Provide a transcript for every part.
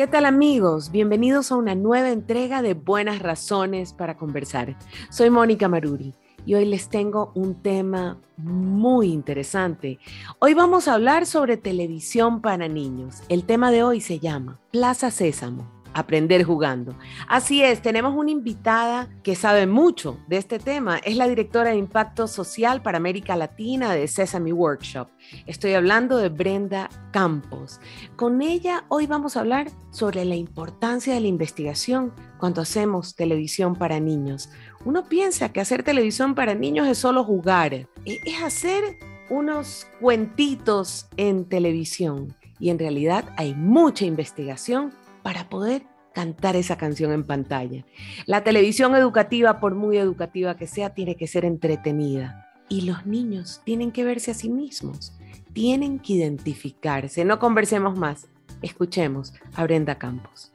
¿Qué tal amigos? Bienvenidos a una nueva entrega de Buenas Razones para Conversar. Soy Mónica Maruri y hoy les tengo un tema muy interesante. Hoy vamos a hablar sobre televisión para niños. El tema de hoy se llama Plaza Sésamo aprender jugando. Así es, tenemos una invitada que sabe mucho de este tema. Es la directora de Impacto Social para América Latina de Sesame Workshop. Estoy hablando de Brenda Campos. Con ella hoy vamos a hablar sobre la importancia de la investigación cuando hacemos televisión para niños. Uno piensa que hacer televisión para niños es solo jugar, e-, es hacer unos cuentitos en televisión. Y en realidad hay mucha investigación para poder cantar esa canción en pantalla. La televisión educativa, por muy educativa que sea, tiene que ser entretenida. Y los niños tienen que verse a sí mismos, tienen que identificarse. No conversemos más, escuchemos a Brenda Campos.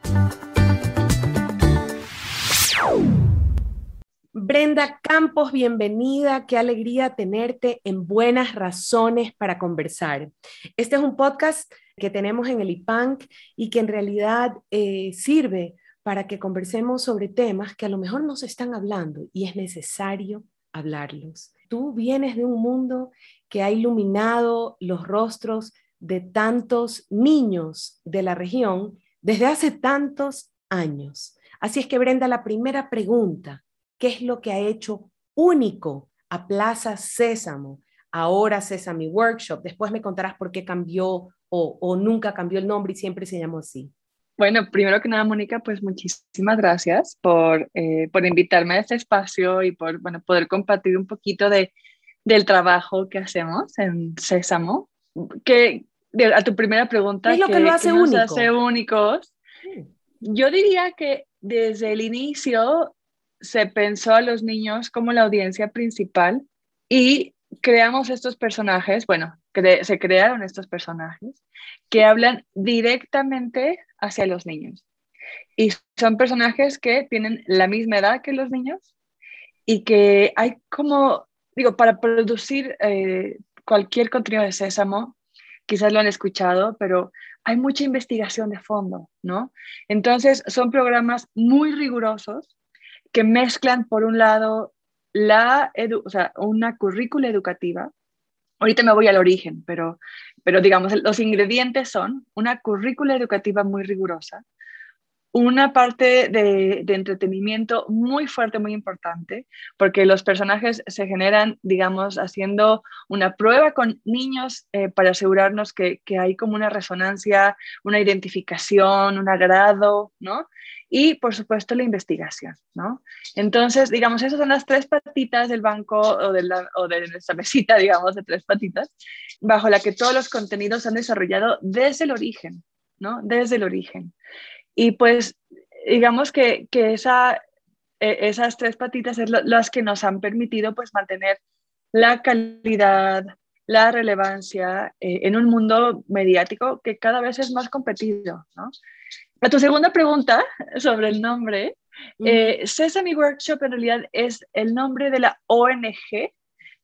Brenda Campos, bienvenida. Qué alegría tenerte en Buenas Razones para Conversar. Este es un podcast que tenemos en el IPANC y que en realidad eh, sirve para que conversemos sobre temas que a lo mejor no se están hablando y es necesario hablarlos. Tú vienes de un mundo que ha iluminado los rostros de tantos niños de la región desde hace tantos años. Así es que Brenda, la primera pregunta, ¿qué es lo que ha hecho único a Plaza Sésamo? Ahora Sesame Workshop. Después me contarás por qué cambió o, nunca cambió el nombre y siempre se llamó así? Bueno, primero que nada, Mónica, pues muchísimas gracias por, eh, por invitarme a este espacio y por bueno, poder compartir un poquito de, del trabajo que hacemos en Sésamo. Que, a tu primera pregunta, ¿qué es lo que, lo hace, único? hace únicos? Yo diría que desde el inicio se pensó a los niños como la audiencia principal y creamos estos personajes, bueno, se crearon estos personajes que hablan directamente hacia los niños. Y son personajes que tienen la misma edad que los niños y que hay como, digo, para producir eh, cualquier contenido de Sésamo, quizás lo han escuchado, pero hay mucha investigación de fondo, ¿no? Entonces, son programas muy rigurosos que mezclan, por un lado, la o sea, una currícula educativa. Ahorita me voy al origen, pero, pero digamos, los ingredientes son una currícula educativa muy rigurosa, una parte de, entretenimiento muy fuerte, muy importante, porque los personajes se generan, digamos, haciendo una prueba con niños eh, para asegurarnos que, que, hay como una resonancia, una identificación, un agrado, ¿no? y por supuesto la investigación, ¿no? Entonces, digamos, esas son las tres patitas del banco o de, la, o de nuestra mesita, digamos, de tres patitas, bajo la que todos los contenidos se han desarrollado desde el origen, ¿no? Desde el origen. Y pues, digamos que, que esa, e, esas tres patitas es las que nos han permitido pues mantener la calidad, la relevancia eh, en un mundo mediático que cada vez es más competido, ¿no? A tu segunda pregunta sobre el nombre, eh, Sesame Workshop en realidad es el nombre de la ONG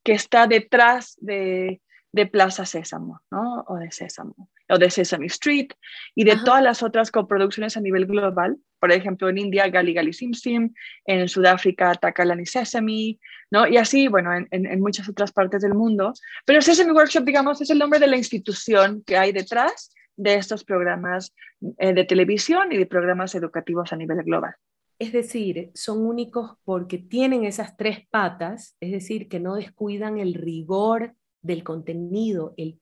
que está detrás de, de Plaza Sésamo, ¿no? O de Sésamo, o de Sesame Street, y de todas las otras coproducciones a nivel global. Por ejemplo, en India, Gali Gali Sim Sim, en Sudáfrica, Takalani Sesame, ¿no? Y así, bueno, en, en, en, muchas otras partes del mundo. Pero Sesame Workshop, digamos, es el nombre de la institución que hay detrás de estos programas eh, de televisión y de programas educativos a nivel global. Es decir, son únicos porque tienen esas tres patas, es decir, que no descuidan el rigor del contenido, el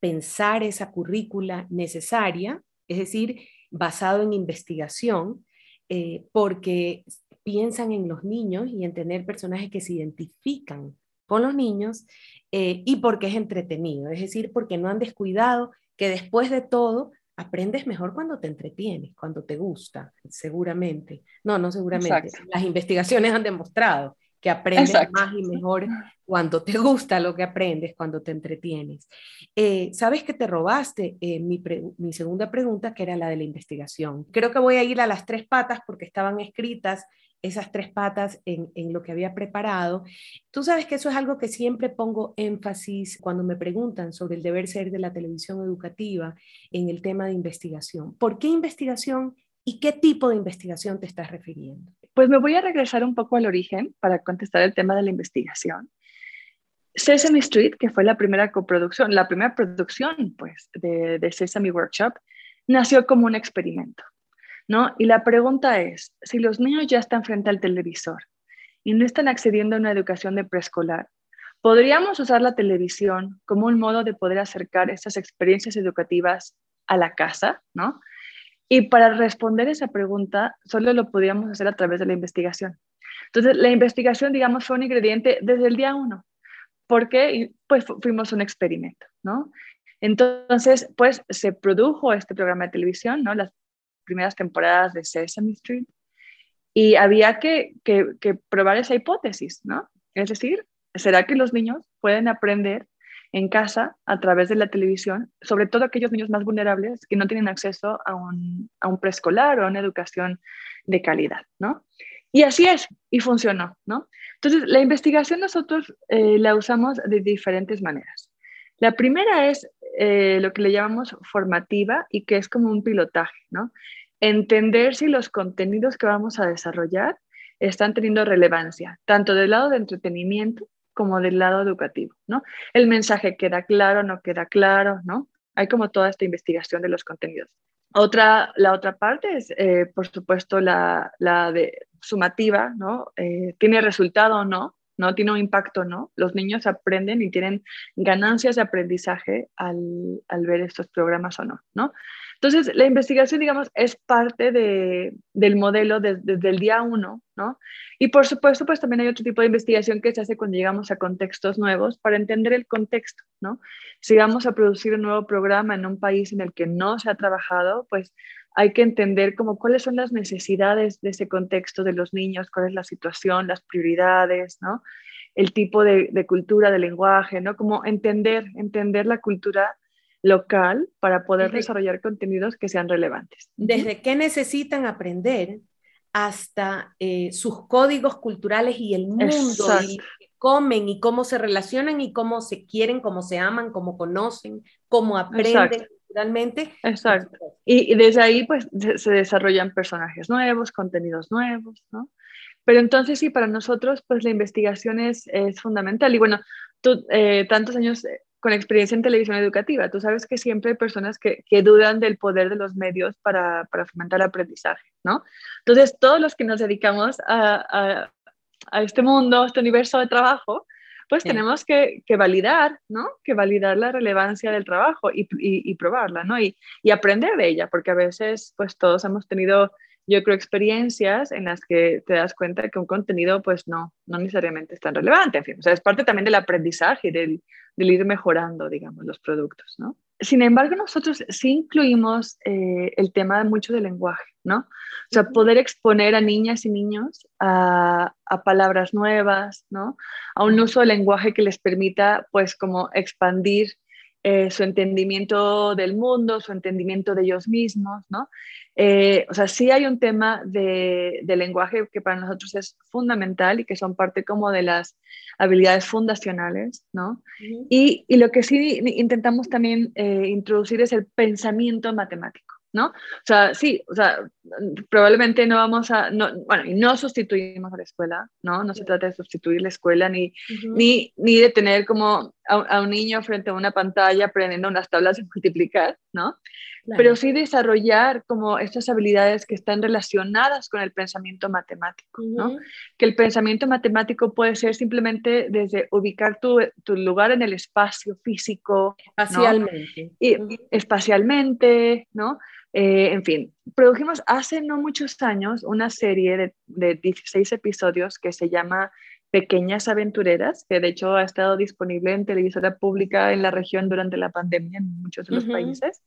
pensar esa currícula necesaria, es decir, basado en investigación, eh, porque piensan en los niños y en tener personajes que se identifican con los niños eh, y porque es entretenido, es decir, porque no han descuidado que después de todo aprendes mejor cuando te entretienes, cuando te gusta, seguramente. No, no seguramente. Las investigaciones han demostrado que aprendes más y mejor cuando te gusta lo que aprendes, cuando te entretienes. Eh, Sabes que te robaste eh, mi, mi, segunda pregunta, que era la de la investigación. Creo que voy a ir a las tres patas porque estaban escritas esas tres patas en, en, lo que había preparado. Tú sabes que eso es algo que siempre pongo énfasis cuando me preguntan sobre el deber ser de la televisión educativa en el tema de investigación. ¿Por qué investigación y qué tipo de investigación te estás refiriendo? Pues me voy a regresar un poco al origen para contestar el tema de la investigación. Sesame Street, que fue la primera coproducción, la primera producción pues, de, Sesame Workshop, nació como un experimento. ¿no? Y la pregunta es, si los niños ya están frente al televisor y no están accediendo a una educación de preescolar, ¿podríamos usar la televisión como un modo de poder acercar estas experiencias educativas a la casa, ¿no? Y para responder esa pregunta, solo lo podríamos hacer a través de la investigación. Entonces, la investigación, digamos, fue un ingrediente desde el día uno, porque pues fuimos un experimento, ¿no? Entonces, pues se produjo este programa de televisión, ¿no? Las primeras temporadas de Sesame Street y había que, que, probar esa hipótesis, ¿no? Es decir, ¿será que los niños pueden aprender en casa a través de la televisión, sobre todo aquellos niños más vulnerables que no tienen acceso a un, a un preescolar o a una educación de calidad, ¿no? Y así es, y funcionó, ¿no? Entonces, la investigación nosotros eh, la usamos de diferentes maneras. La primera es eh, lo que le llamamos formativa y que es como un pilotaje, ¿no? Entender si los contenidos que vamos a desarrollar están teniendo relevancia, tanto del lado de entretenimiento como del lado educativo, ¿no? El mensaje queda claro, no queda claro, ¿no? Hay como toda esta investigación de los contenidos. Otra, la otra parte es, eh, por supuesto, la, la, de sumativa, ¿no? Eh, ¿Tiene resultado o no? ¿No? Tiene un impacto, ¿no? Los niños aprenden y tienen ganancias de aprendizaje al, ver estos programas o no, ¿no? Entonces, la investigación, digamos, es parte del modelo desde el día uno, ¿no? Y por supuesto, pues también hay otro tipo de investigación que se hace cuando llegamos a contextos nuevos para entender el contexto, ¿no? Si vamos a producir un nuevo programa en un país en el que no se ha trabajado, pues hay que entender como cuáles son las necesidades de ese contexto de los niños, cuál es la situación, las prioridades, ¿no? El tipo de, cultura, de lenguaje, ¿no? Como entender, entender la cultura local para poder desarrollar contenidos que sean relevantes. Desde qué necesitan aprender hasta eh, sus códigos culturales y el mundo, y comen y cómo se relacionan y cómo se quieren, cómo se aman, cómo conocen, cómo aprenden realmente. Exacto. Y, desde ahí pues se, desarrollan personajes nuevos, contenidos nuevos, ¿no? Pero entonces sí, para nosotros pues la investigación es, es fundamental. Y bueno, tú eh, tantos años eh, con experiencia en televisión educativa, tú sabes que siempre hay personas que, que dudan del poder de los medios para, para, fomentar el aprendizaje, ¿no? Entonces todos los que nos dedicamos a, a, a este mundo, a este universo de trabajo, pues tenemos que, validar, ¿no? Que validar la relevancia del trabajo y, probarla, ¿no? Y, aprender de ella, porque a veces, pues todos hemos tenido, yo creo, experiencias en las que te das cuenta que un contenido, pues no, no necesariamente es tan relevante, en fin, o sea, es parte también del aprendizaje, del, del ir mejorando, digamos, los productos, ¿no? Sin embargo, nosotros sí incluimos eh, el tema de mucho del lenguaje, ¿no? O sea, poder exponer a niñas y niños a, palabras nuevas, ¿no? A un uso del lenguaje que les permita, pues, como expandir eh, su entendimiento del mundo, su entendimiento de ellos mismos, ¿no? Eh, o sea, sí hay un tema de, lenguaje que para nosotros es fundamental y que son parte como de las habilidades fundacionales, ¿no? y, y, lo que sí intentamos también eh, introducir es el pensamiento matemático. ¿no? O sea, sí, o sea, probablemente no vamos a, no, bueno, y no sustituimos a la escuela, ¿no? No se trata de sustituir la escuela ni, ni, ni de tener como a, un niño frente a una pantalla aprendiendo unas tablas de multiplicar, ¿no? Pero sí desarrollar como estas habilidades que están relacionadas con el pensamiento matemático, ¿no? Que el pensamiento matemático puede ser simplemente desde ubicar tu, tu lugar en el espacio físico. Espacialmente. Y, espacialmente, ¿no? Eh, en fin, produjimos hace no muchos años una serie de, de 16 episodios que se llama Pequeñas Aventureras, que de hecho ha estado disponible en televisora pública en la región durante la pandemia en muchos de los países.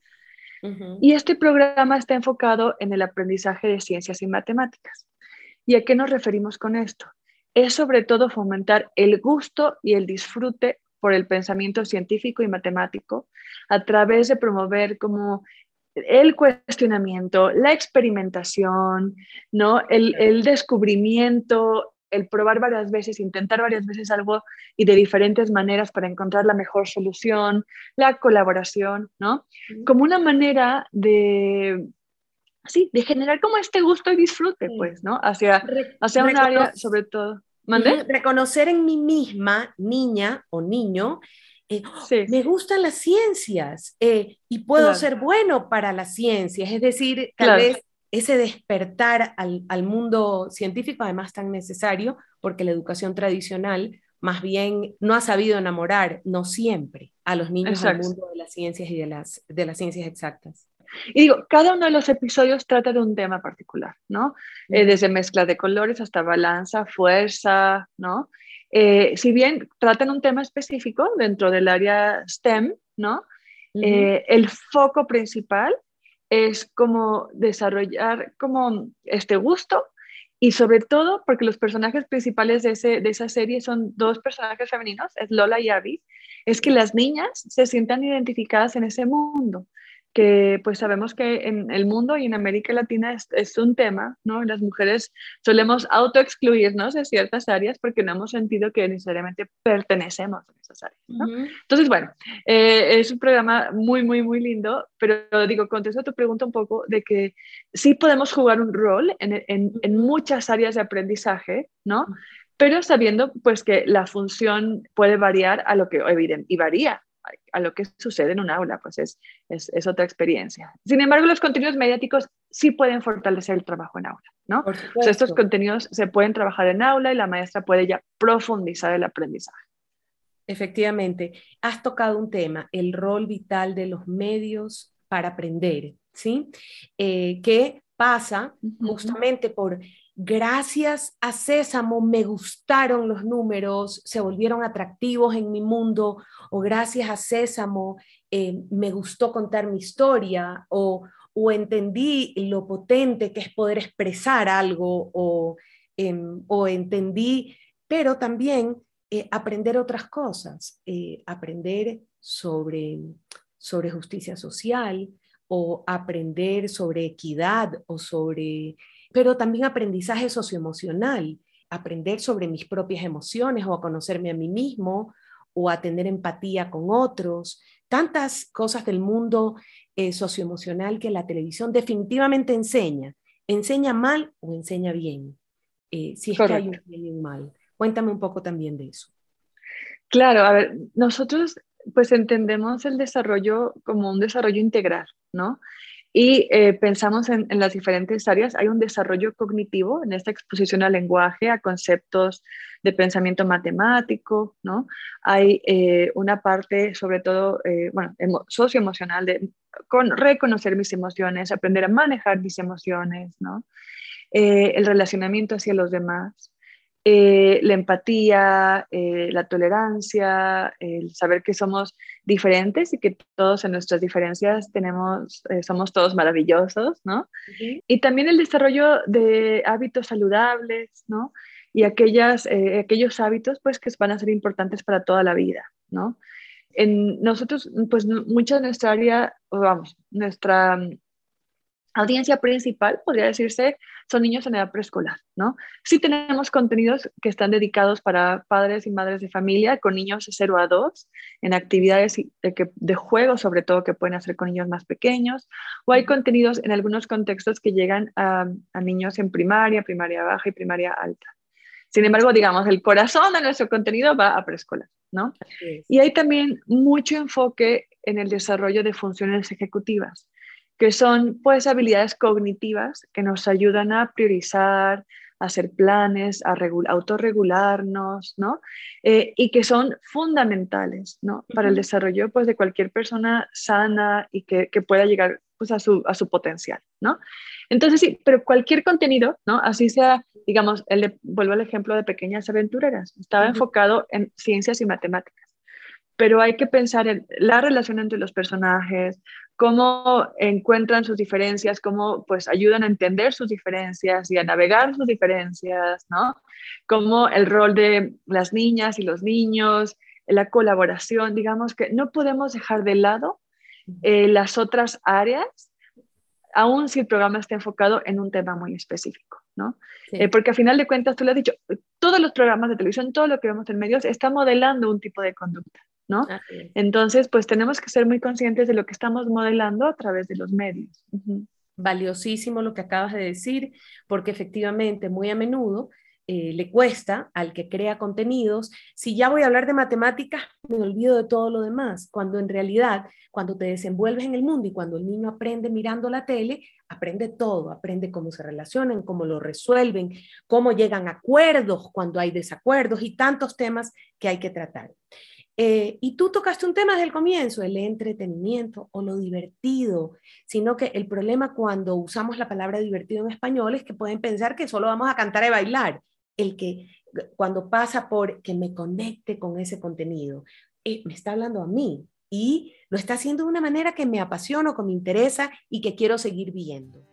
Y este programa está enfocado en el aprendizaje de ciencias y matemáticas. ¿Y a qué nos referimos con esto? Es sobre todo fomentar el gusto y el disfrute por el pensamiento científico y matemático a través de promover como el cuestionamiento, la experimentación, ¿no? El, el, descubrimiento, el probar varias veces, intentar varias veces algo y de diferentes maneras para encontrar la mejor solución, la colaboración, ¿no? Como una manera de, sí, de generar como este gusto y disfrute, pues, ¿no? Hacia, hacia un área, sobre todo. Reconocer en mí misma, niña o niño, eh, me gustan las ciencias eh, y puedo ser bueno para las ciencias. Es decir, tal vez ese despertar al, al, mundo científico, además tan necesario, porque la educación tradicional más bien no ha sabido enamorar, no siempre, a los niños del mundo de las ciencias y de las, de las ciencias exactas. Y digo, cada uno de los episodios trata de un tema particular, ¿no? Eh, desde mezcla de colores hasta balanza, fuerza, ¿no? Eh, si bien tratan un tema específico dentro del área STEM, ¿no? Eh, el foco principal es como desarrollar como este gusto y sobre todo porque los personajes principales de, ese, de esa serie son dos personajes femeninos, es Lola y Abby, es que las niñas se sientan identificadas en ese mundo que pues sabemos que en el mundo y en América Latina es, un tema, ¿no? Las mujeres solemos autoexcluirnos de ciertas áreas porque no hemos sentido que necesariamente pertenecemos a esas áreas, ¿no? Entonces, bueno, eh, es un programa muy, muy, muy lindo, pero digo, contesto a tu pregunta un poco de que sí podemos jugar un rol en, en, en muchas áreas de aprendizaje, ¿no? Pero sabiendo pues que la función puede variar a lo que evidente y varía a lo que sucede en un aula, pues es, es, otra experiencia. Sin embargo, los contenidos mediáticos sí pueden fortalecer el trabajo en aula, ¿no? O sea, estos contenidos se pueden trabajar en aula y la maestra puede ya profundizar el aprendizaje. Efectivamente, has tocado un tema, el rol vital de los medios para aprender, ¿sí? Eh, que pasa justamente por gracias a Sésamo me gustaron los números, se volvieron atractivos en mi mundo, o gracias a Sésamo eh, me gustó contar mi historia, o, entendí lo potente que es poder expresar algo, o, em, entendí, pero también eh, aprender otras cosas, eh, aprender sobre, sobre justicia social, o aprender sobre equidad, o sobre pero también aprendizaje socioemocional, aprender sobre mis propias emociones o a conocerme a mí mismo o a tener empatía con otros, tantas cosas del mundo eh, socioemocional que la televisión definitivamente enseña. ¿Enseña mal o enseña bien? Eh, si es que hay un bien y un mal. Cuéntame un poco también de eso. Claro, a ver, nosotros pues entendemos el desarrollo como un desarrollo integral, ¿no? Y eh, pensamos en, las diferentes áreas. Hay un desarrollo cognitivo en esta exposición al lenguaje, a conceptos de pensamiento matemático, ¿no? Hay eh, una parte, sobre todo, eh, bueno, socioemocional, de con reconocer mis emociones, aprender a manejar mis emociones, ¿no? el relacionamiento hacia los demás. Eh, la empatía, eh, la tolerancia, el saber que somos diferentes y que todos en nuestras diferencias tenemos, eh, somos todos maravillosos, ¿no? Y también el desarrollo de hábitos saludables, ¿no? Y aquellas, aquellos hábitos, pues, que van a ser importantes para toda la vida, ¿no? En nosotros, pues, mucha de nuestra área, vamos, nuestra audiencia principal, podría decirse, son niños en edad preescolar, ¿no? Sí tenemos contenidos que están dedicados para padres y madres de familia con niños de 0 a 2, en actividades de, de juego sobre todo que pueden hacer con niños más pequeños, o hay contenidos en algunos contextos que llegan a, a niños en primaria, primaria baja y primaria alta. Sin embargo, digamos, el corazón de nuestro contenido va a preescolar, ¿no? Y hay también mucho enfoque en el desarrollo de funciones ejecutivas que son pues habilidades cognitivas que nos ayudan a priorizar, a hacer planes, a autorregularnos, ¿no? Eh, y que son fundamentales, ¿no? Para el desarrollo pues de cualquier persona sana y que, que pueda llegar pues a su, a su potencial, ¿no? Entonces sí, pero cualquier contenido, ¿no? Así sea, digamos, el vuelvo al ejemplo de pequeñas aventureras, estaba enfocado en ciencias y matemáticas pero hay que pensar en la relación entre los personajes, cómo encuentran sus diferencias, cómo pues ayudan a entender sus diferencias y a navegar sus diferencias, ¿no? Cómo el rol de las niñas y los niños, la colaboración, digamos que no podemos dejar de lado eh, las otras áreas aún si el programa está enfocado en un tema muy específico, ¿no? Eh, porque al final de cuentas, tú lo has dicho, todos los programas de televisión, todo lo que vemos en medios, está modelando un tipo de conducta, ¿no? Entonces, pues tenemos que ser muy conscientes de lo que estamos modelando a través de los medios. Valiosísimo lo que acabas de decir, porque efectivamente, muy a menudo, eh, le cuesta al que crea contenidos, si ya voy a hablar de matemáticas, me olvido de todo lo demás, cuando en realidad, cuando te desenvuelves en el mundo y cuando el niño aprende mirando la tele, aprende todo, aprende cómo se relacionan, cómo lo resuelven, cómo llegan a acuerdos cuando hay desacuerdos y tantos temas que hay que tratar. Eh, y tú tocaste un tema desde el comienzo, el entretenimiento o lo divertido, sino que el problema cuando usamos la palabra divertido en español es que pueden pensar que solo vamos a cantar y bailar el que cuando pasa por que me conecte con ese contenido, eh, me está hablando a mí y lo está haciendo de una manera que me apasiona, que me interesa y que quiero seguir viendo.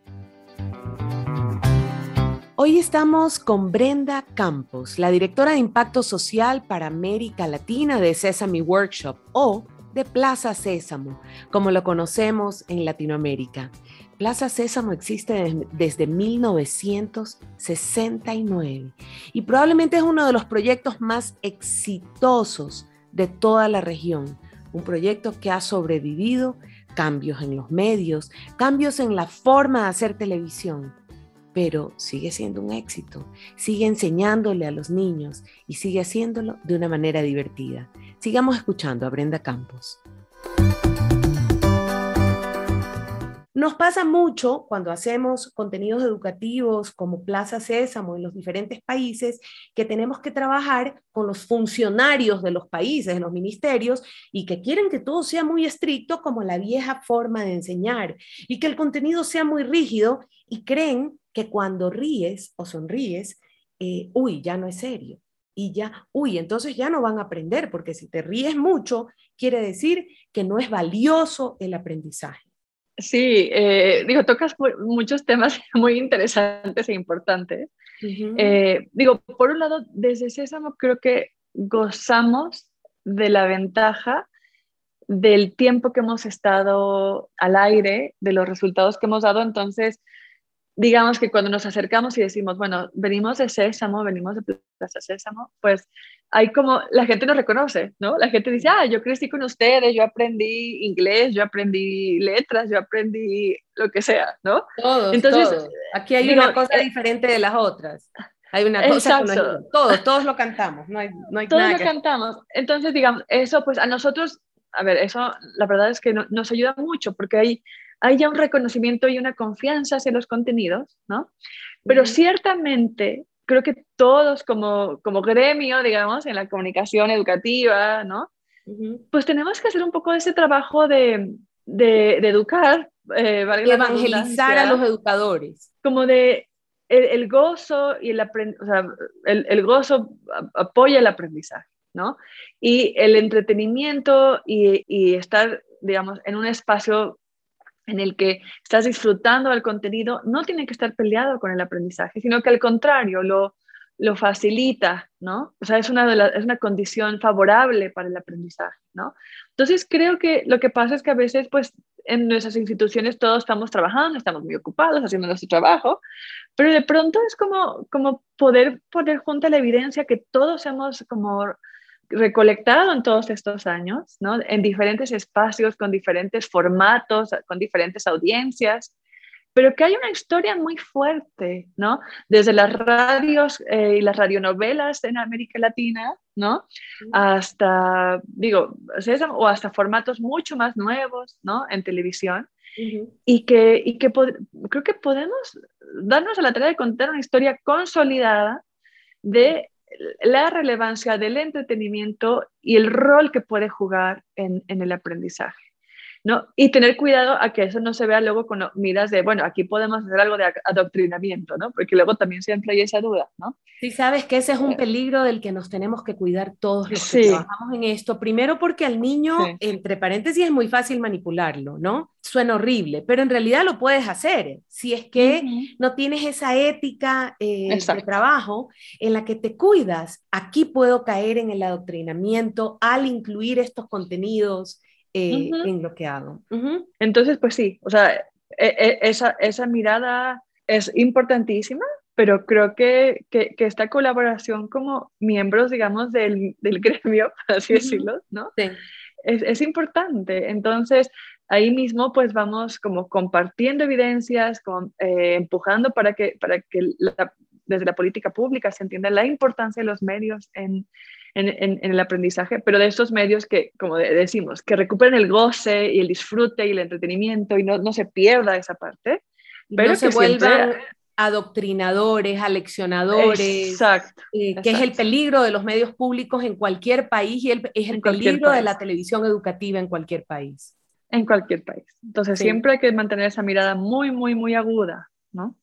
Hoy estamos con Brenda Campos, la directora de Impacto Social para América Latina de Sesame Workshop o de Plaza Sésamo, como lo conocemos en Latinoamérica. Plaza Sésamo existe desde 1969 y probablemente es uno de los proyectos más exitosos de toda la región. Un proyecto que ha sobrevivido cambios en los medios, cambios en la forma de hacer televisión, pero sigue siendo un éxito, sigue enseñándole a los niños y sigue haciéndolo de una manera divertida. Sigamos escuchando a Brenda Campos. Nos pasa mucho cuando hacemos contenidos educativos como Plaza Sésamo en los diferentes países que tenemos que trabajar con los funcionarios de los países, de los ministerios, y que quieren que todo sea muy estricto como la vieja forma de enseñar y que el contenido sea muy rígido y creen que cuando ríes o sonríes, eh, uy, ya no es serio. Y ya, uy, entonces ya no van a aprender, porque si te ríes mucho, quiere decir que no es valioso el aprendizaje. Sí, eh, digo, tocas muchos temas muy interesantes e importantes. Eh, digo, por un lado, desde Sésamo creo que gozamos de la ventaja del tiempo que hemos estado al aire, de los resultados que hemos dado. Entonces, digamos que cuando nos acercamos y decimos, bueno, venimos de Sésamo, venimos de Plaza Sésamo, pues hay como, la gente nos reconoce, ¿no? La gente dice, ah, yo crecí con ustedes, yo aprendí inglés, yo aprendí letras, yo aprendí lo que sea, ¿no? Todos, Entonces, Aquí hay una cosa eh, diferente de las otras. Hay una cosa todos, todos lo cantamos, no hay, no hay Todos lo cantamos. Entonces, digamos, eso pues a nosotros, a ver, eso la verdad es que nos ayuda mucho porque hay hay ya un reconocimiento y una confianza hacia los contenidos, ¿no? Pero ciertamente creo que todos como, como gremio, digamos, en la comunicación educativa, ¿no? Pues tenemos que hacer un poco de ese trabajo de, de, educar, eh, evangelizar a los educadores. Como de el, gozo y el, o sea, el, el, gozo apoya el aprendizaje, ¿no? Y el entretenimiento y, y estar, digamos, en un espacio en el que estás disfrutando del contenido, no tiene que estar peleado con el aprendizaje, sino que al contrario, lo, lo facilita, ¿no? O sea, es una, es una condición favorable para el aprendizaje, ¿no? Entonces, creo que lo que pasa es que a veces, pues, en nuestras instituciones todos estamos trabajando, estamos muy ocupados haciendo nuestro trabajo, pero de pronto es como, como poder poner junto la evidencia que todos hemos como recolectado en todos estos años, ¿no? en diferentes espacios, con diferentes formatos, con diferentes audiencias, pero que hay una historia muy fuerte, ¿no? Desde las radios eh, y las radionovelas en América Latina, ¿no? Hasta, digo, o hasta formatos mucho más nuevos, ¿no? En televisión. Y que, y que creo que podemos darnos a la tarea de contar una historia consolidada de la relevancia del entretenimiento y el rol que puede jugar en, el aprendizaje. ¿No? Y tener cuidado a que eso no se vea luego con miras de, bueno, aquí podemos hacer algo de adoctrinamiento, ¿no? Porque luego también siempre hay esa duda, ¿no? Sí, sabes que ese es un peligro del que nos tenemos que cuidar todos los que trabajamos en esto. Primero porque al niño, entre paréntesis, es muy fácil manipularlo, ¿no? Suena horrible, pero en realidad lo puedes hacer si es que no tienes esa ética eh, de trabajo en la que te cuidas. Aquí puedo caer en el adoctrinamiento al incluir estos contenidos eh, en lo que hago. Entonces, pues sí, o sea, e, e, esa, esa mirada es importantísima, pero creo que, que, esta colaboración como miembros, digamos, del, del gremio, así decirlo, ¿no? Sí. Es, es, importante. Entonces, ahí mismo pues vamos como compartiendo evidencias, eh, empujando para que, para que desde la política pública se entienda la importancia de los medios en, en, en, el aprendizaje, pero de estos medios que, como decimos, que recuperen el goce y el disfrute y el entretenimiento y no, no se pierda esa parte. pero no se vuelvan adoctrinadores, aleccionadores, exacto, eh, que es el peligro de los medios públicos en cualquier país y el, es el peligro de la televisión educativa en cualquier país en cualquier país. Entonces siempre hay que mantener esa mirada muy, muy, muy aguda, ¿no?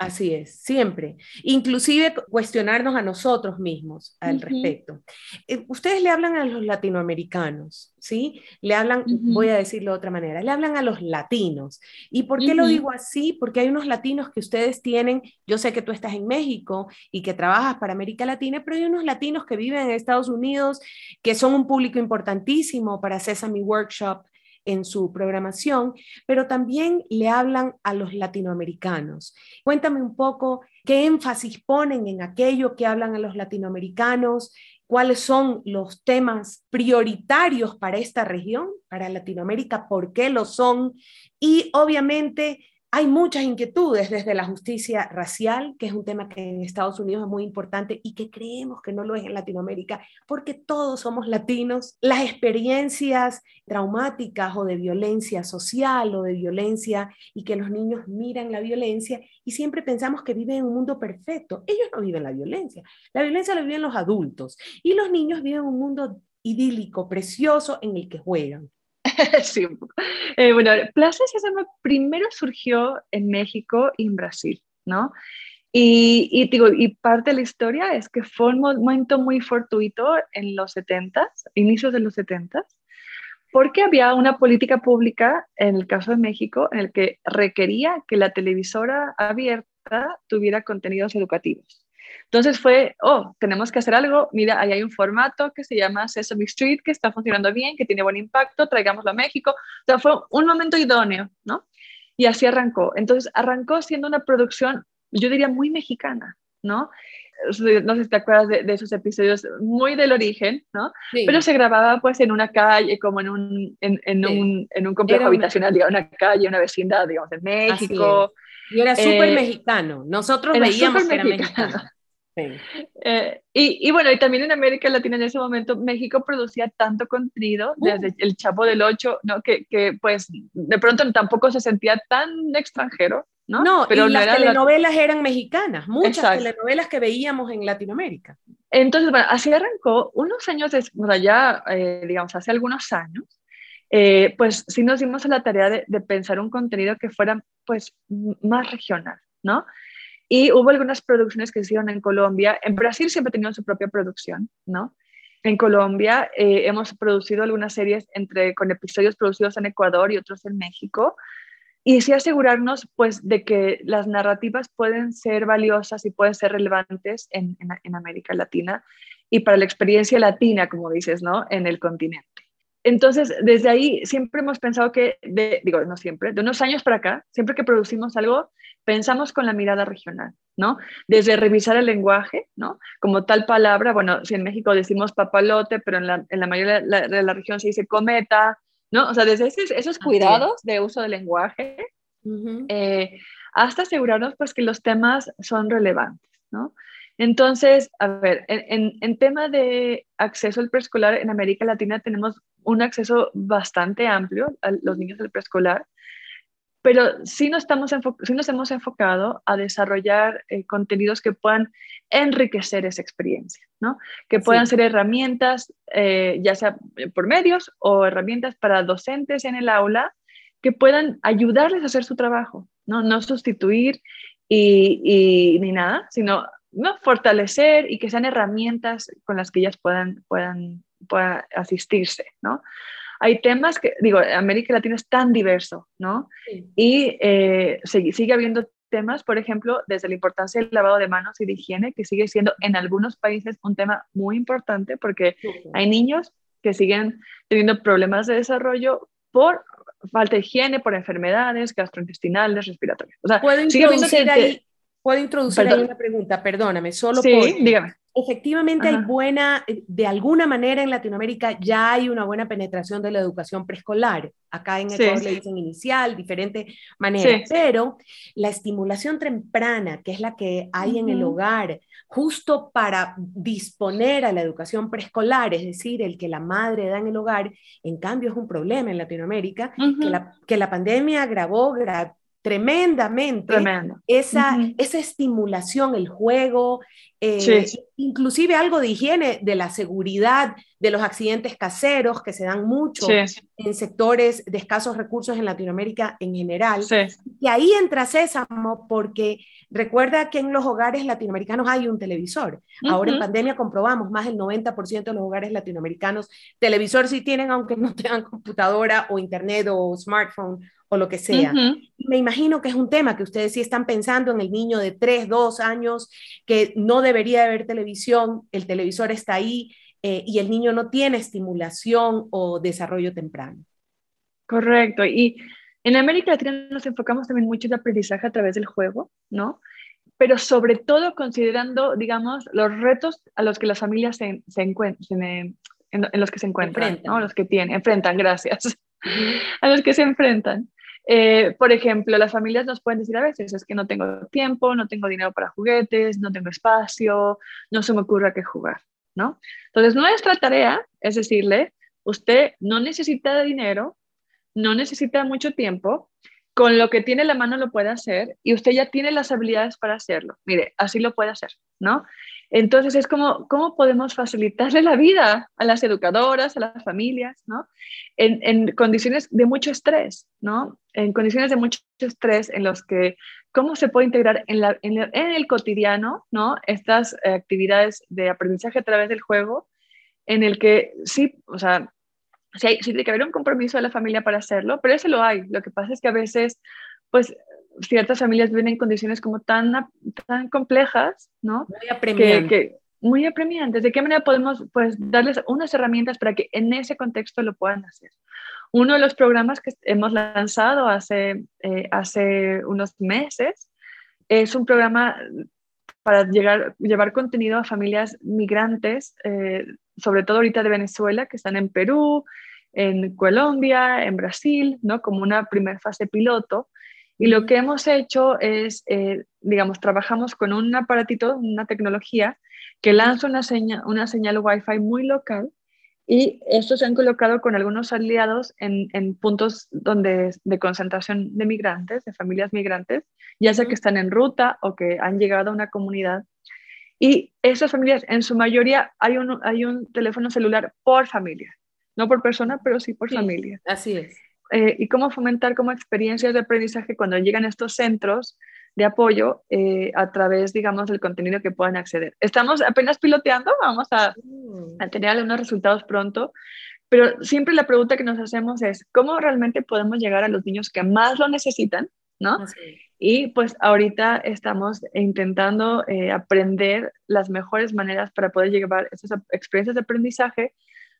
Así es, siempre. Inclusive cuestionarnos a nosotros mismos al respecto. Eh, ustedes le hablan a los latinoamericanos, ¿sí? Le hablan, voy a decirlo de otra manera, le hablan a los latinos. ¿Y por qué lo digo así? Porque hay unos latinos que ustedes tienen, yo sé que tú estás en México y que trabajas para América Latina, pero hay unos latinos que viven en Estados Unidos, que son un público importantísimo para Sesame Workshop, en su programación, pero también le hablan a los latinoamericanos. Cuéntame un poco qué énfasis ponen en aquello que hablan a los latinoamericanos, cuáles son los temas prioritarios para esta región, para Latinoamérica, por qué lo son y obviamente hay muchas inquietudes desde la justicia racial, que es un tema que en Estados Unidos es muy importante y que creemos que no lo es en Latinoamérica, porque todos somos latinos. Las experiencias traumáticas o de violencia social o de violencia y que los niños miran la violencia y siempre pensamos que viven en un mundo perfecto. Ellos no viven la violencia. La violencia la viven los adultos y los niños viven un mundo idílico, precioso en el que juegan. sí, eh, bueno, Plaza Sésamo primero surgió en México y en Brasil, ¿no? Y, y, digo, y parte de la historia es que fue un momento muy fortuito en los 70, inicios de los 70, porque había una política pública, en el caso de México, en el que requería que la televisora abierta tuviera contenidos educativos. Entonces fue, oh, tenemos que hacer algo, mira, ahí hay un formato que se llama Sesame Street, que está funcionando bien, que tiene buen impacto, traigámoslo a México. O sea, fue un momento idóneo, ¿no? Y así arrancó. Entonces arrancó siendo una producción, yo diría, muy mexicana, ¿no? no sé si te acuerdas de, esos episodios muy del origen, ¿no? Pero se grababa pues en una calle, como en un, en, en un, en un complejo habitacional, digamos, una calle, una vecindad, digamos, en México. Y era súper eh, mexicano. Nosotros veíamos que era mexicano. Eh, y, bueno, y también en América Latina en ese momento México producía tanto contenido, uh. desde El Chavo del Ocho, ¿no? Que, que, pues de pronto tampoco se sentía tan extranjero, ¿no? No, pero y las telenovelas eran mexicanas, muchas telenovelas que veíamos en Latinoamérica. Entonces, bueno, así arrancó unos años después, ya, eh, digamos, hace algunos años, eh, pues sí nos dimos a la tarea de, de pensar un contenido que fuera pues más regional, ¿no? Y hubo algunas producciones que se hicieron en Colombia. En Brasil siempre tenido su propia producción, ¿no? En Colombia eh, hemos producido algunas series entre, con episodios producidos en Ecuador y otros en México. Y sí asegurarnos, pues, de que las narrativas pueden ser valiosas y pueden ser relevantes en América Latina y para la experiencia latina, como dices, ¿no? En el continente. Entonces, desde ahí siempre hemos pensado que, digo, no siempre, de unos años para acá, siempre que producimos algo, pensamos con la mirada regional, ¿no? Desde revisar el lenguaje, ¿no? Como tal palabra, bueno, si en México decimos papalote, pero en la, en la mayoría de la, región se dice cometa, ¿no? O sea, desde esos, cuidados de uso del lenguaje, eh, hasta asegurarnos pues que los temas son relevantes, ¿no? Entonces, a ver, en, en, tema de acceso al preescolar en América Latina tenemos un acceso bastante amplio a los niños del preescolar, pero sí nos, estamos sí nos hemos enfocado a desarrollar eh, contenidos que puedan enriquecer esa experiencia, ¿no? que puedan ser herramientas, eh, ya sea por medios o herramientas para docentes en el aula, que puedan ayudarles a hacer su trabajo, no, no sustituir y, y, ni nada, sino ¿no? fortalecer y que sean herramientas con las que ellas puedan, puedan, puedan asistirse, ¿no? Hay temas que, digo, América Latina es tan diverso, ¿no? Y eh, sigue, habiendo temas, por ejemplo, desde la importancia del lavado de manos y de higiene, que sigue siendo en algunos países un tema muy importante porque hay niños que siguen teniendo problemas de desarrollo por falta de higiene por enfermedades gastrointestinales, respiratorias. O sea, ¿Puedo introducir, ahí, ¿puedo introducir ahí una pregunta? Perdóname, solo sí, dígame. Efectivamente hay buena, eh, de alguna manera en Latinoamérica ya hay una buena penetración de la educación preescolar. Acá en Ecuador le dicen inicial, diferente manera, pero la estimulación temprana, que es la que hay en el hogar, justo para disponer a la educación preescolar, es decir, el que la madre da en el hogar, en cambio es un problema en Latinoamérica, que, la, que, la, pandemia agravó tremendamente esa, esa estimulación, el juego, eh, inclusive algo de higiene, de la seguridad, de los accidentes caseros que se dan mucho en sectores de escasos recursos en Latinoamérica en general. Y ahí entra Sésamo porque recuerda que en los hogares latinoamericanos hay un televisor. Ahora en pandemia comprobamos más del 90% de los hogares latinoamericanos televisor sí tienen, aunque no tengan computadora o internet o smartphone o lo que sea. Me imagino que es un tema que ustedes sí están pensando en el niño de 3, 2 años que no debería haber televisión, el televisor está ahí eh, y el niño no tiene estimulación o desarrollo temprano. Correcto. Y en América Latina nos enfocamos también mucho en el aprendizaje a través del juego, ¿no? Pero sobre todo considerando, digamos, los retos a los que las familias se, se encuentran, en, los que se encuentran, ¿no? Los que tienen, enfrentan, gracias, a los que se enfrentan. Eh, por ejemplo, las familias nos pueden decir a veces, es que no tengo tiempo, no tengo dinero para juguetes, no tengo espacio, no se me ocurre qué jugar, ¿no? Entonces, nuestra tarea es decirle, usted no necesita dinero, no necesita mucho tiempo, con lo que tiene la mano lo puede hacer y usted ya tiene las habilidades para hacerlo. Mire, así lo puede hacer, ¿no? Entonces es como, ¿cómo podemos facilitarle la vida a las educadoras, a las familias, ¿no? En, condiciones de mucho estrés, ¿no? En condiciones de mucho estrés en los que, ¿cómo se puede integrar en, la, en, el cotidiano, ¿no? Estas eh, actividades de aprendizaje a través del juego, en el que sí, o sea, sí, hay, sí tiene que haber un compromiso de la familia para hacerlo, pero ese lo hay. Lo que pasa es que a veces, pues, ciertas familias viven en condiciones como tan, tan complejas, ¿no? Muy apremiantes. Que, muy apremiantes. ¿De qué manera podemos pues, darles unas herramientas para que en ese contexto lo puedan hacer? Uno de los programas que hemos lanzado hace, eh, hace unos meses es un programa para llegar, llevar contenido a familias migrantes, eh, sobre todo ahorita de Venezuela, que están en Perú, en Colombia, en Brasil, ¿no? como una primera fase piloto, y lo que hemos hecho es, eh, digamos, trabajamos con un aparatito, una tecnología que lanza una, señal, una señal Wi-Fi muy local y estos se han colocado con algunos aliados en, en, puntos donde, de concentración de migrantes, de familias migrantes, ya sea que están en ruta o que han llegado a una comunidad. Y esas familias, en su mayoría, hay un, hay un teléfono celular por familia, no por persona, pero sí por familia. Así es. Eh, y cómo fomentar como experiencias de aprendizaje cuando llegan a estos centros de apoyo eh, a través, digamos, del contenido que puedan acceder. Estamos apenas piloteando, vamos a, a tener algunos resultados pronto, pero siempre la pregunta que nos hacemos es, ¿cómo realmente podemos llegar a los niños que más lo necesitan? ¿no? Y pues ahorita estamos intentando eh, aprender las mejores maneras para poder llevar esas experiencias de aprendizaje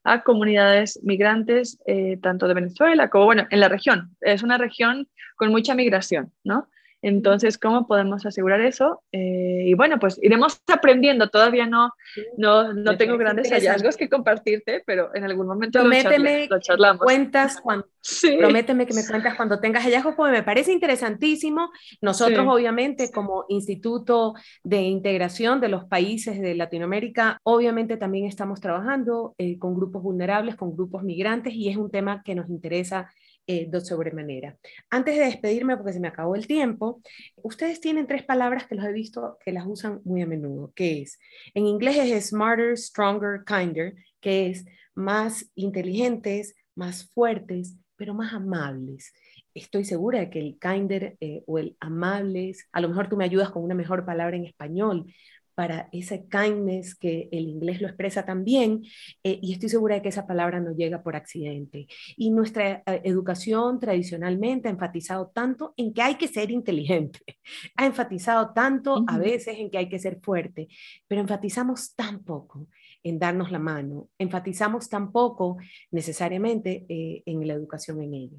a comunidades migrantes, eh, tanto de Venezuela como, bueno, en la región. Es una región con mucha migración, ¿no? Entonces, ¿cómo podemos asegurar eso? Eh, y bueno, pues iremos aprendiendo. Todavía no, no, no tengo grandes hallazgos que compartirte, pero en algún momento prométeme lo, charlamos. Cuentas cuando, Prométeme que me cuentas cuando tengas hallazgos, porque me parece interesantísimo. Nosotros, obviamente, como Instituto de Integración de los Países de Latinoamérica, obviamente también estamos trabajando eh, con grupos vulnerables, con grupos migrantes, y es un tema que nos interesa eh, de sobremanera. Antes de despedirme, porque se me acabó el tiempo, ustedes tienen tres palabras que los he visto que las usan muy a menudo, que es, en inglés es smarter, stronger, kinder, que es más inteligentes, más fuertes, pero más amables. Estoy segura de que el kinder eh, o el amables, a lo mejor tú me ayudas con una mejor palabra en español, para ese kindness que el inglés lo expresa también, eh, y estoy segura de que esa palabra no llega por accidente. Y nuestra eh, educación tradicionalmente ha enfatizado tanto en que hay que ser inteligente, ha enfatizado tanto a veces en que hay que ser fuerte, pero enfatizamos tan poco en darnos la mano, enfatizamos tan poco necesariamente eh, en la educación en ello.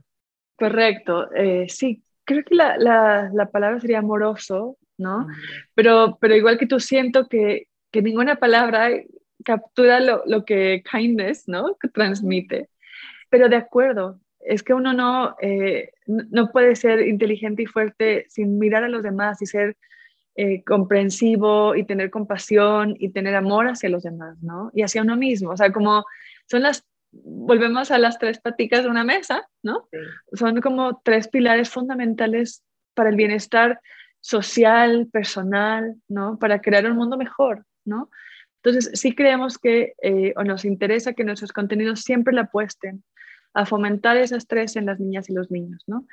Correcto, eh, sí, creo que la, la, palabra sería amoroso, ¿no? Pero, pero igual que tú siento que, que ninguna palabra captura lo, lo, que kindness, ¿no? Que transmite. Pero de acuerdo, es que uno no, eh, no puede ser inteligente y fuerte sin mirar a los demás y ser eh, comprensivo y tener compasión y tener amor hacia los demás, ¿no? Y hacia uno mismo. O sea, como son las, volvemos a las tres paticas de una mesa, ¿no? Son como tres pilares fundamentales para el bienestar social, personal, ¿no? Para crear un mundo mejor, ¿no? Entonces, sí creemos que, eh, o nos interesa que nuestros contenidos siempre la apuesten a fomentar esas tres en las niñas y los niños, ¿no?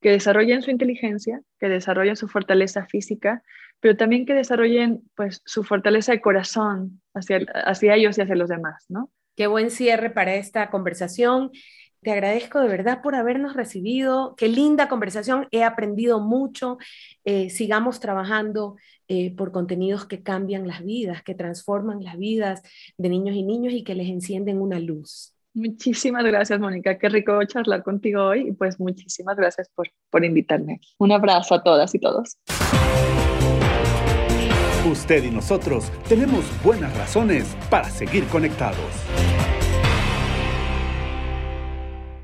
Que desarrollen su inteligencia, que desarrollen su fortaleza física, pero también que desarrollen pues su fortaleza de corazón hacia, hacia ellos y hacia los demás, ¿no? Qué buen cierre para esta conversación. Te agradezco de verdad por habernos recibido. Qué linda conversación. He aprendido mucho. Eh, sigamos trabajando eh, por contenidos que cambian las vidas, que transforman las vidas de niños y niños y que les encienden una luz. Muchísimas gracias, Mónica. Qué rico charlar contigo hoy y pues muchísimas gracias por, por invitarme. Un abrazo a todas y todos. Usted y nosotros tenemos buenas razones para seguir conectados.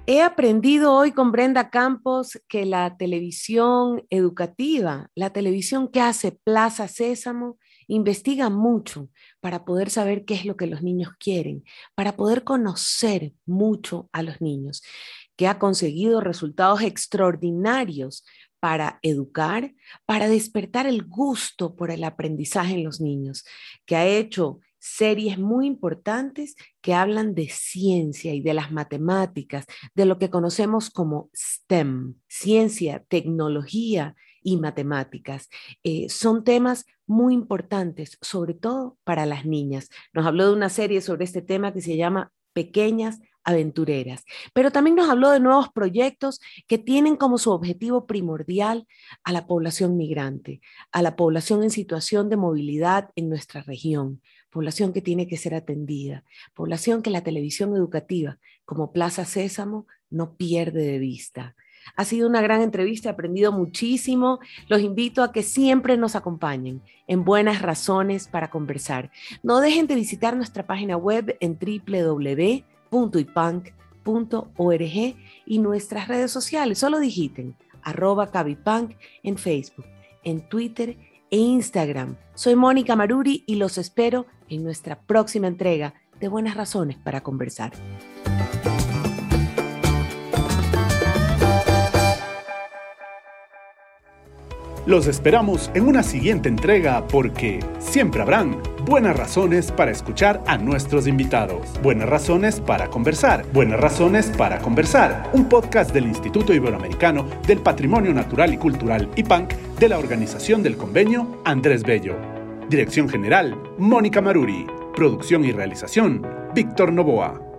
He aprendido hoy con Brenda Campos que la televisión educativa, la televisión que hace Plaza Sésamo, investiga mucho para poder saber qué es lo que los niños quieren, para poder conocer mucho a los niños, que ha conseguido resultados extraordinarios para educar, para despertar el gusto por el aprendizaje en los niños, que ha hecho series muy importantes que hablan de ciencia y de las matemáticas, de lo que conocemos como STEM, ciencia, tecnología y matemáticas. Eh, son temas muy importantes, sobre todo para las niñas. Nos habló de una serie sobre este tema que se llama Pequeñas aventureras, pero también nos habló de nuevos proyectos que tienen como su objetivo primordial a la población migrante, a la población en situación de movilidad en nuestra región, población que tiene que ser atendida, población que la televisión educativa, como Plaza Sésamo, no pierde de vista. Ha sido una gran entrevista, he aprendido muchísimo. Los invito a que siempre nos acompañen en Buenas Razones para Conversar. No dejen de visitar nuestra página web en www.ipunk.org y nuestras redes sociales. Solo digiten arroba en Facebook, en Twitter e Instagram. Soy Mónica Maruri y los espero en nuestra próxima entrega de Buenas Razones para Conversar. Los esperamos en una siguiente entrega porque siempre habrán buenas razones para escuchar a nuestros invitados, buenas razones para conversar, buenas razones para conversar, un podcast del Instituto Iberoamericano del Patrimonio Natural y Cultural IPANC de la Organización del Convenio Andrés Bello. Dirección General, Mónica Maruri. Producción y realización, Víctor Novoa.